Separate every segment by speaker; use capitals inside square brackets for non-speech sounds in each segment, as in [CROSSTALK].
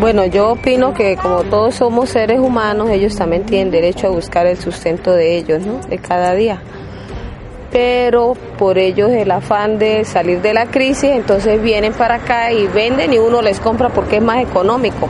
Speaker 1: Bueno, yo opino que como todos somos seres humanos, ellos también tienen derecho a buscar el sustento de ellos, ¿no? De cada día. Pero por ellos el afán de salir de la crisis, entonces vienen para acá y venden y uno les compra porque es más económico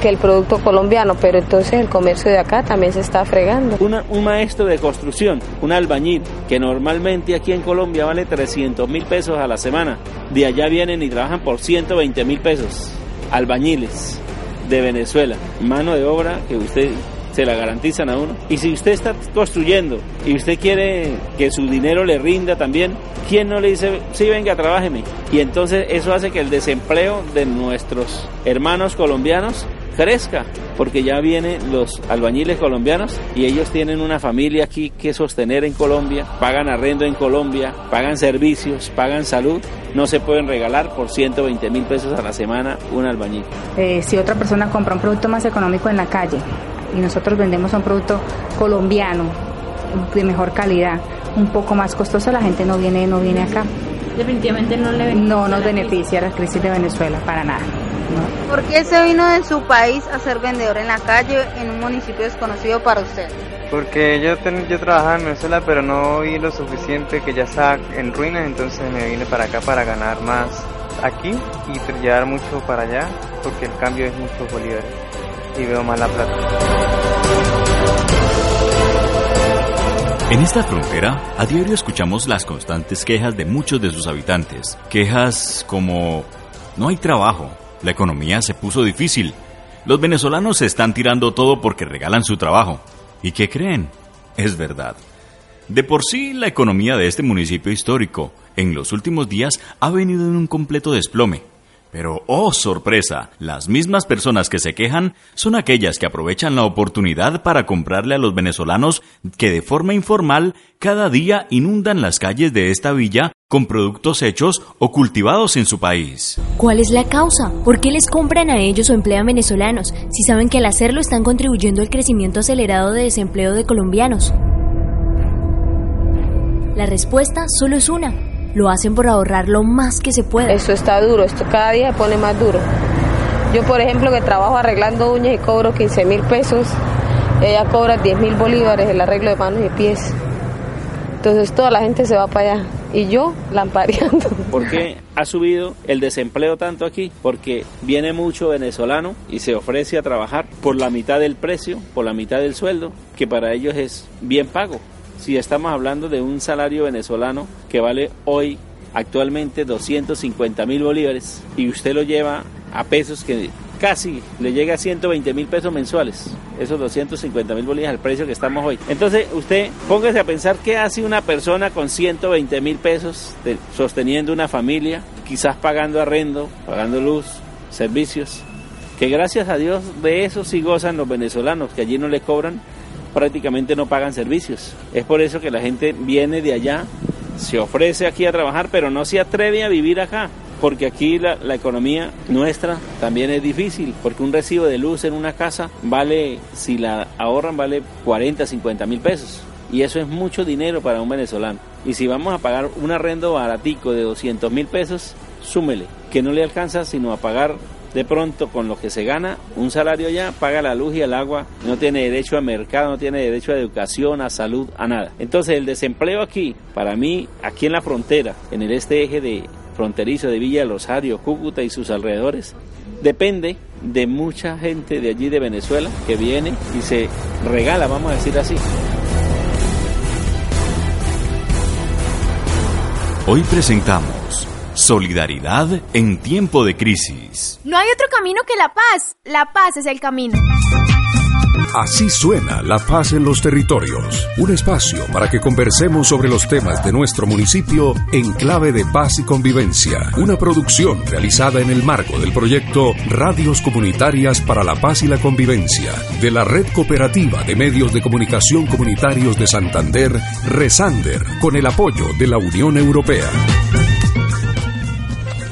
Speaker 1: que el producto colombiano, pero entonces el comercio de acá también se está fregando.
Speaker 2: un maestro de construcción, un albañil, que normalmente aquí en Colombia vale 300 mil pesos a la semana, de allá vienen y trabajan por 120 mil pesos, albañiles de Venezuela, mano de obra que usted se la garantizan a uno. Y si usted está construyendo y usted quiere que su dinero le rinda también, ¿quién no le dice, sí, venga, trabájeme? Y entonces eso hace que el desempleo de nuestros hermanos colombianos crezca, porque ya vienen los albañiles colombianos y ellos tienen una familia aquí que sostener en Colombia, pagan arrendo en Colombia, pagan servicios, pagan salud, no se pueden regalar por 120 mil pesos a la semana un albañil.
Speaker 3: Eh, si otra persona compra un producto más económico en la calle y nosotros vendemos un producto colombiano de mejor calidad, un poco más costoso, la gente no viene, no viene acá.
Speaker 4: Definitivamente no le
Speaker 3: beneficia. No nos beneficia la crisis de Venezuela, para nada.
Speaker 4: ¿Por qué se vino de su país a ser vendedor en la calle en un municipio desconocido para usted?
Speaker 5: Porque yo, yo trabajaba en Venezuela, pero no vi lo suficiente que ya está en ruinas, entonces me vine para acá para ganar más aquí y llevar mucho para allá, porque el cambio es mucho bolívares y veo más la plata.
Speaker 6: En esta frontera, a diario escuchamos las constantes quejas de muchos de sus habitantes. Quejas como no hay trabajo, la economía se puso difícil. Los venezolanos se están tirando todo porque regalan su trabajo. ¿Y qué creen? Es verdad. De por sí, la economía de este municipio histórico en los últimos días ha venido en un completo desplome. Pero, oh sorpresa, las mismas personas que se quejan son aquellas que aprovechan la oportunidad para comprarle a los venezolanos que de forma informal cada día inundan las calles de esta villa con productos hechos o cultivados en su país.
Speaker 7: ¿Cuál es la causa? ¿Por qué les compran a ellos o emplean venezolanos si saben que al hacerlo están contribuyendo al crecimiento acelerado de desempleo de colombianos? La respuesta solo es una lo hacen por ahorrar lo más que se puede.
Speaker 1: Eso está duro, esto cada día se pone más duro. Yo, por ejemplo, que trabajo arreglando uñas y cobro 15 mil pesos, ella cobra 10 mil bolívares el arreglo de manos y pies. Entonces toda la gente se va para allá y yo [LAUGHS] lampareando.
Speaker 2: ¿Por qué ha subido el desempleo tanto aquí? Porque viene mucho venezolano y se ofrece a trabajar por la mitad del precio, por la mitad del sueldo, que para ellos es bien pago si estamos hablando de un salario venezolano que vale hoy actualmente 250 mil bolívares y usted lo lleva a pesos que casi le llega a 120 mil pesos mensuales, esos 250 mil bolívares al precio que estamos hoy. Entonces usted póngase a pensar qué hace una persona con 120 mil pesos sosteniendo una familia, quizás pagando arrendo, pagando luz, servicios, que gracias a Dios de eso sí gozan los venezolanos, que allí no le cobran prácticamente no pagan servicios. Es por eso que la gente viene de allá, se ofrece aquí a trabajar, pero no se atreve a vivir acá. Porque aquí la, economía nuestra también es difícil, porque un recibo de luz en una casa vale, si la ahorran, vale 40, 50 mil pesos. Y eso es mucho dinero para un venezolano. Y si vamos a pagar un arrendo baratico de 200 mil pesos, súmele, que no le alcanza sino a pagar de pronto con lo que se gana un salario ya, paga la luz y el agua, no tiene derecho a mercado, no tiene derecho a educación, a salud, a nada. Entonces el desempleo aquí, para mí, aquí en la frontera, en el este eje de fronterizo de Villa Rosario, Cúcuta y sus alrededores, depende de mucha gente de allí de Venezuela que viene y se regala, vamos a decir así.
Speaker 6: Hoy presentamos Solidaridad en tiempo de crisis.
Speaker 8: No hay otro camino que la paz. La paz es el camino.
Speaker 9: Así suena La Paz en los Territorios, un espacio para que conversemos sobre los temas de nuestro municipio en clave de paz y convivencia, una producción realizada en el marco del proyecto Radios Comunitarias para la Paz y la Convivencia de la Red Cooperativa de Medios de Comunicación Comunitarios de Santander, Resander, con el apoyo de la Unión Europea.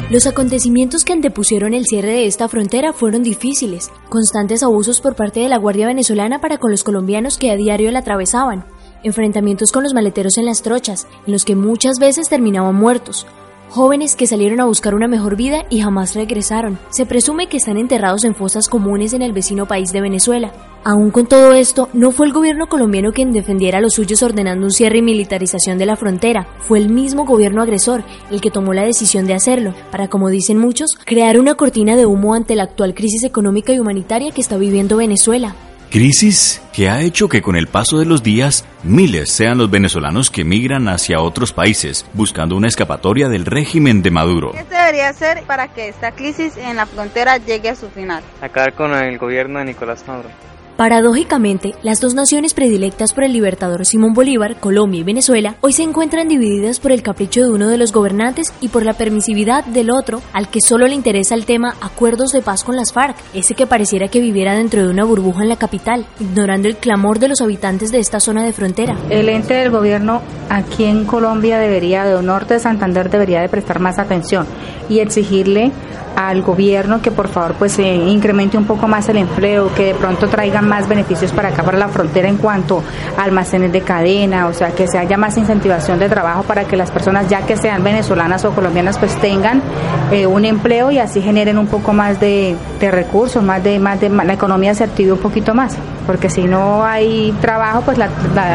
Speaker 7: Los acontecimientos que antepusieron el cierre de esta frontera fueron difíciles, constantes abusos por parte de la Guardia Venezolana para con los colombianos que a diario la atravesaban, enfrentamientos con los maleteros en las trochas, en los que muchas veces terminaban muertos, jóvenes que salieron a buscar una mejor vida y jamás regresaron. Se presume que están enterrados en fosas comunes en el vecino país de Venezuela. Aún con todo esto, no fue el gobierno colombiano quien defendiera a los suyos ordenando un cierre y militarización de la frontera, fue el mismo gobierno agresor el que tomó la decisión de hacerlo, para, como dicen muchos, crear una cortina de humo ante la actual crisis económica y humanitaria que está viviendo Venezuela.
Speaker 6: Crisis que ha hecho que con el paso de los días miles sean los venezolanos que migran hacia otros países buscando una escapatoria del régimen de Maduro.
Speaker 4: ¿Qué se debería hacer para que esta crisis en la frontera llegue a su final?
Speaker 5: Acabar con el gobierno de Nicolás Maduro.
Speaker 7: Paradójicamente, las dos naciones predilectas por el libertador Simón Bolívar, Colombia y Venezuela, hoy se encuentran divididas por el capricho de uno de los gobernantes y por la permisividad del otro, al que solo le interesa el tema acuerdos de paz con las FARC, ese que pareciera que viviera dentro de una burbuja en la capital, ignorando el clamor de los habitantes de esta zona de frontera.
Speaker 3: El ente del gobierno aquí en Colombia debería, de Norte de Santander, debería de prestar más atención y exigirle al gobierno que por favor pues eh, incremente un poco más el empleo, que de pronto traigan más beneficios para acá, para la frontera en cuanto a almacenes de cadena, o sea, que se haya más incentivación de trabajo para que las personas, ya que sean venezolanas o colombianas, pues tengan eh, un empleo y así generen un poco más de, recursos, más de, más de, la economía se active un poquito más, porque si no hay trabajo, pues la,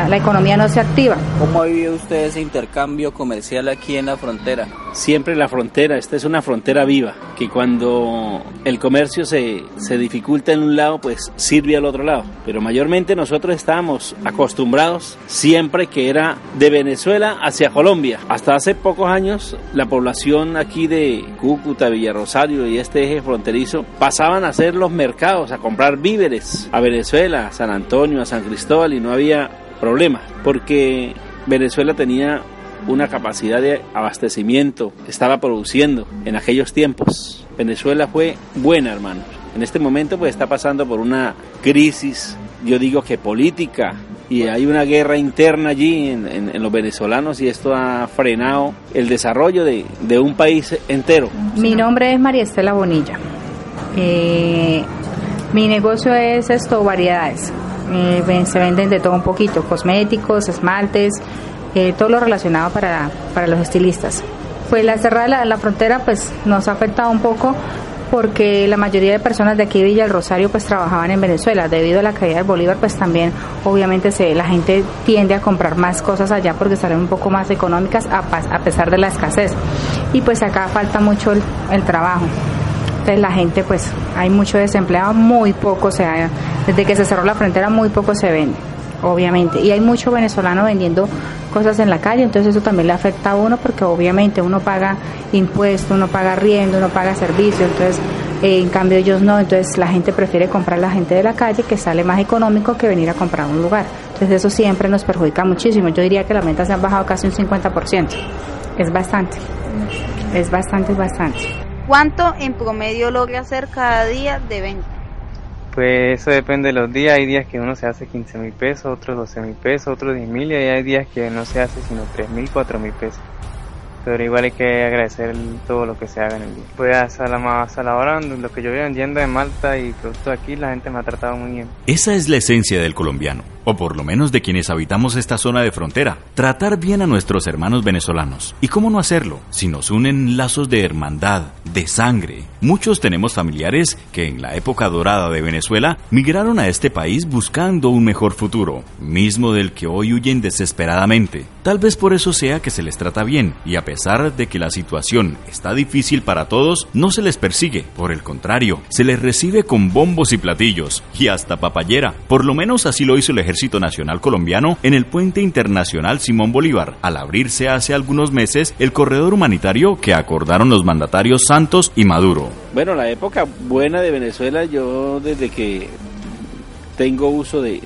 Speaker 3: la economía no se activa.
Speaker 2: ¿Cómo ha vivido usted ese intercambio comercial aquí en la frontera? Siempre la frontera, esta es una frontera viva, que cuando el comercio se, se dificulta en un lado, pues sirve al otro lado. Pero mayormente nosotros estábamos acostumbrados siempre que era de Venezuela hacia Colombia. Hasta hace pocos años la población aquí de Cúcuta, Villarrosario y este eje fronterizo pasaban a hacer los mercados, a comprar víveres a Venezuela, a San Antonio, a San Cristóbal y no había problema porque Venezuela tenía una capacidad de abastecimiento estaba produciendo en aquellos tiempos. Venezuela fue buena, hermanos. En este momento pues está pasando por una crisis, yo digo que política, y hay una guerra interna allí en, los venezolanos y esto ha frenado el desarrollo de, un país entero.
Speaker 3: Mi nombre es María Estela Bonilla. Eh, mi negocio es esto, variedades. Eh, se venden de todo un poquito, cosméticos, esmaltes, eh, todo lo relacionado para, para los estilistas. Pues la cerrada de la, frontera pues nos ha afectado un poco porque la mayoría de personas de aquí de Villa del Rosario pues trabajaban en Venezuela. Debido a la caída del Bolívar pues también obviamente se, la gente tiende a comprar más cosas allá porque salen un poco más económicas a, a pesar de la escasez. Y pues acá falta mucho el, el trabajo. Entonces la gente pues hay mucho desempleado, muy poco se sea, desde que se cerró la frontera muy poco se vende obviamente. Y hay mucho venezolano vendiendo cosas en la calle, entonces eso también le afecta a uno porque obviamente uno paga impuestos, uno paga riendo, uno paga servicios, entonces eh, en cambio ellos no, entonces la gente prefiere comprar la gente de la calle que sale más económico que venir a comprar un lugar. Entonces eso siempre nos perjudica muchísimo. Yo diría que las ventas se han bajado casi un 50%. Es bastante. Es bastante, bastante.
Speaker 4: ¿Cuánto en promedio logra hacer cada día de venta?
Speaker 5: Pues eso depende de los días. Hay días que uno se hace 15 mil pesos, otros 12 mil pesos, otros 10 mil y hay días que no se hace sino 3 mil, 4 mil pesos. Pero igual hay que agradecer todo lo que se haga en el día. Pues hasta la, la lo que yo voy vendiendo de Malta y productos aquí, la gente me ha tratado muy bien.
Speaker 6: Esa es la esencia del colombiano o por lo menos de quienes habitamos esta zona de frontera, tratar bien a nuestros hermanos venezolanos. ¿Y cómo no hacerlo? Si nos unen lazos de hermandad, de sangre. Muchos tenemos familiares que en la época dorada de Venezuela migraron a este país buscando un mejor futuro, mismo del que hoy huyen desesperadamente. Tal vez por eso sea que se les trata bien, y a pesar de que la situación está difícil para todos, no se les persigue. Por el contrario, se les recibe con bombos y platillos, y hasta papayera. Por lo menos así lo hizo el Ejército Nacional Colombiano en el Puente Internacional Simón Bolívar, al abrirse hace algunos meses el corredor humanitario que acordaron los mandatarios Santos y Maduro.
Speaker 2: Bueno, la época buena de Venezuela, yo desde que tengo uso de,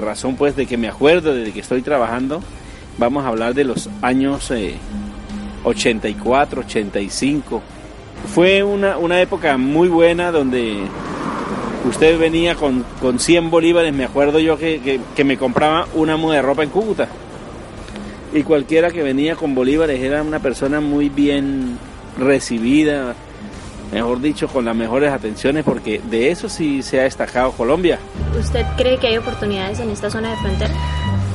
Speaker 2: razón, pues de que me acuerdo, desde que estoy trabajando, vamos a hablar de los años 84, eh, 85. Fue una, una época muy buena donde usted venía con, con 100 bolívares, me acuerdo yo que, me compraba una muda de ropa en Cúcuta. Y cualquiera que venía con bolívares era una persona muy bien recibida, mejor dicho, con las mejores atenciones, porque de eso sí se ha destacado Colombia.
Speaker 10: ¿Usted cree que hay oportunidades en esta zona de frontera?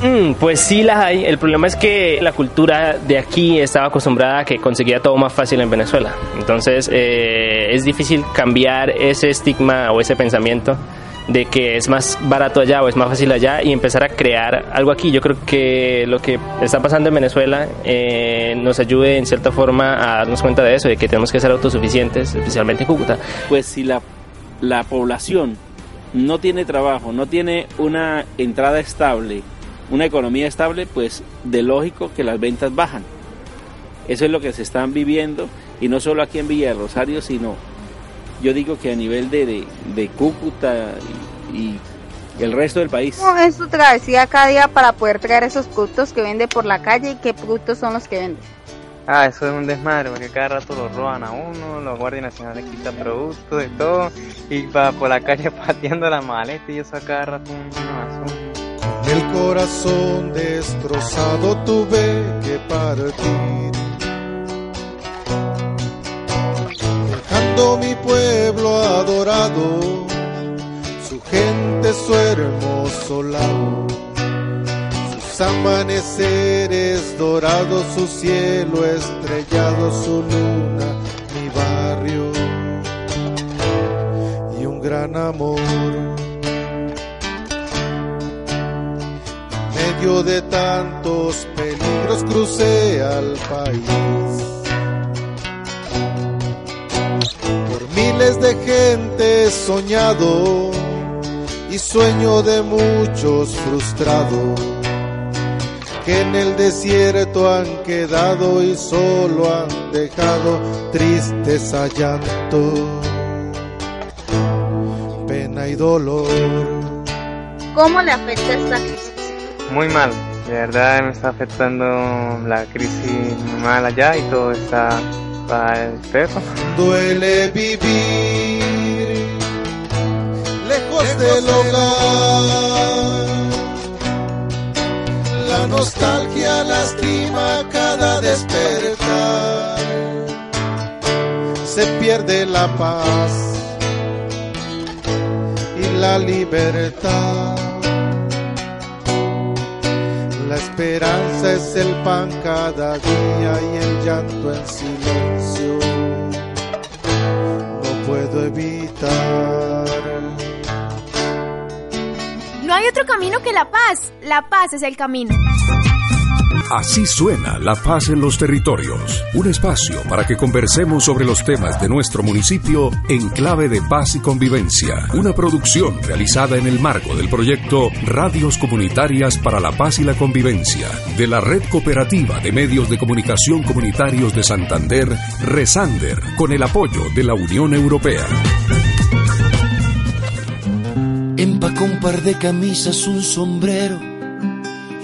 Speaker 11: Mm, pues sí las hay. El problema es que la cultura de aquí estaba acostumbrada a que conseguía todo más fácil en Venezuela. Entonces eh, es difícil cambiar ese estigma o ese pensamiento de que es más barato allá o es más fácil allá y empezar a crear algo aquí. Yo creo que lo que está pasando en Venezuela eh, nos ayude en cierta forma a darnos cuenta de eso, de que tenemos que ser autosuficientes, especialmente en Cúcuta.
Speaker 2: Pues si la, la población no tiene trabajo, no tiene una entrada estable, una economía estable, pues de lógico que las ventas bajan. Eso es lo que se están viviendo y no solo aquí en Villa de Rosario, sino yo digo que a nivel de, de, Cúcuta y, el resto del país.
Speaker 4: ¿Cómo es su travesía cada día para poder traer esos productos que vende por la calle y qué productos son los que vende?
Speaker 5: Ah, eso es un desmadre, porque cada rato lo roban a uno, los guardias nacionales quitan productos y todo, y va por la calle [LAUGHS] pateando la maleta y eso a cada rato un,
Speaker 12: un El corazón destrozado tuve que partir mi pueblo adorado, su gente, su hermoso lago, sus amaneceres dorados, su cielo estrellado, su luna, mi barrio y un gran amor. De tantos peligros crucé al país miles de gente soñado y sueño de muchos frustrados que en el desierto han quedado y solo han dejado tristeza, llanto, pena y dolor.
Speaker 4: ¿Cómo le afecta esta?
Speaker 5: Muy mal, de verdad me está afectando la crisis mal allá y todo está
Speaker 12: Duele vivir lejos del hogar. La nostalgia lastima cada despertar. Se pierde la paz y la libertad la esperanza es el pan cada día y el llanto en silencio. No puedo evitar.
Speaker 8: No hay otro camino que la paz. La paz es el camino.
Speaker 9: Así suena La Paz en los Territorios, un espacio para que conversemos sobre los temas de nuestro municipio en clave de paz y convivencia, una producción realizada en el marco del proyecto Radios Comunitarias para la Paz y la Convivencia de la Red Cooperativa de Medios de Comunicación Comunitarios de Santander, Resander, con el apoyo de la Unión Europea.
Speaker 13: Empacó un par de camisas, un sombrero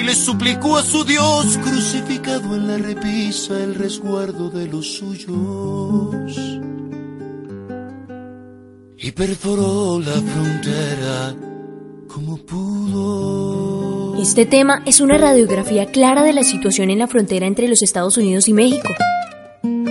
Speaker 13: y le suplicó a su Dios crucificado en la repisa el resguardo de los suyos. Y perforó la frontera como pudo.
Speaker 7: Este tema es una radiografía clara de la situación en la frontera entre los Estados Unidos y México.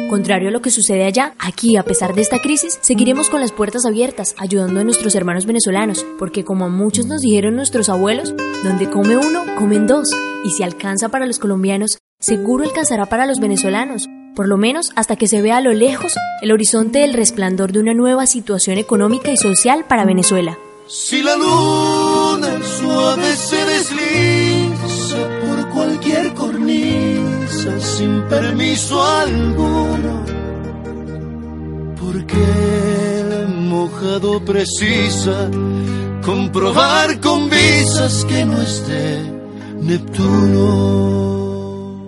Speaker 7: Contrario a lo que sucede allá, aquí, a pesar de esta crisis, seguiremos con las puertas abiertas, ayudando a nuestros hermanos venezolanos, porque como a muchos nos dijeron nuestros abuelos, donde come uno, comen dos, y si alcanza para los colombianos, seguro alcanzará para los venezolanos, por lo menos hasta que se vea a lo lejos el horizonte del resplandor de una nueva situación económica y social para Venezuela.
Speaker 13: Si la luna suave permiso alguno, porque el mojado precisa comprobar con visas que no esté Neptuno.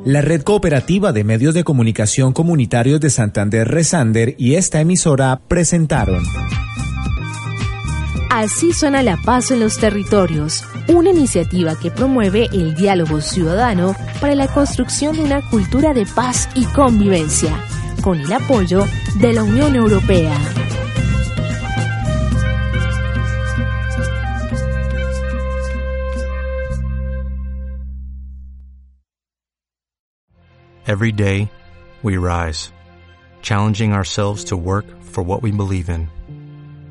Speaker 14: La Red Cooperativa de Medios de Comunicación Comunitarios de Santander Resander y esta emisora presentaron
Speaker 7: Así suena la paz en los territorios, una iniciativa que promueve el diálogo ciudadano para la construcción de una cultura de paz y convivencia, con el apoyo de la Unión Europea.
Speaker 15: Every day, we rise, challenging ourselves to work for what we believe in.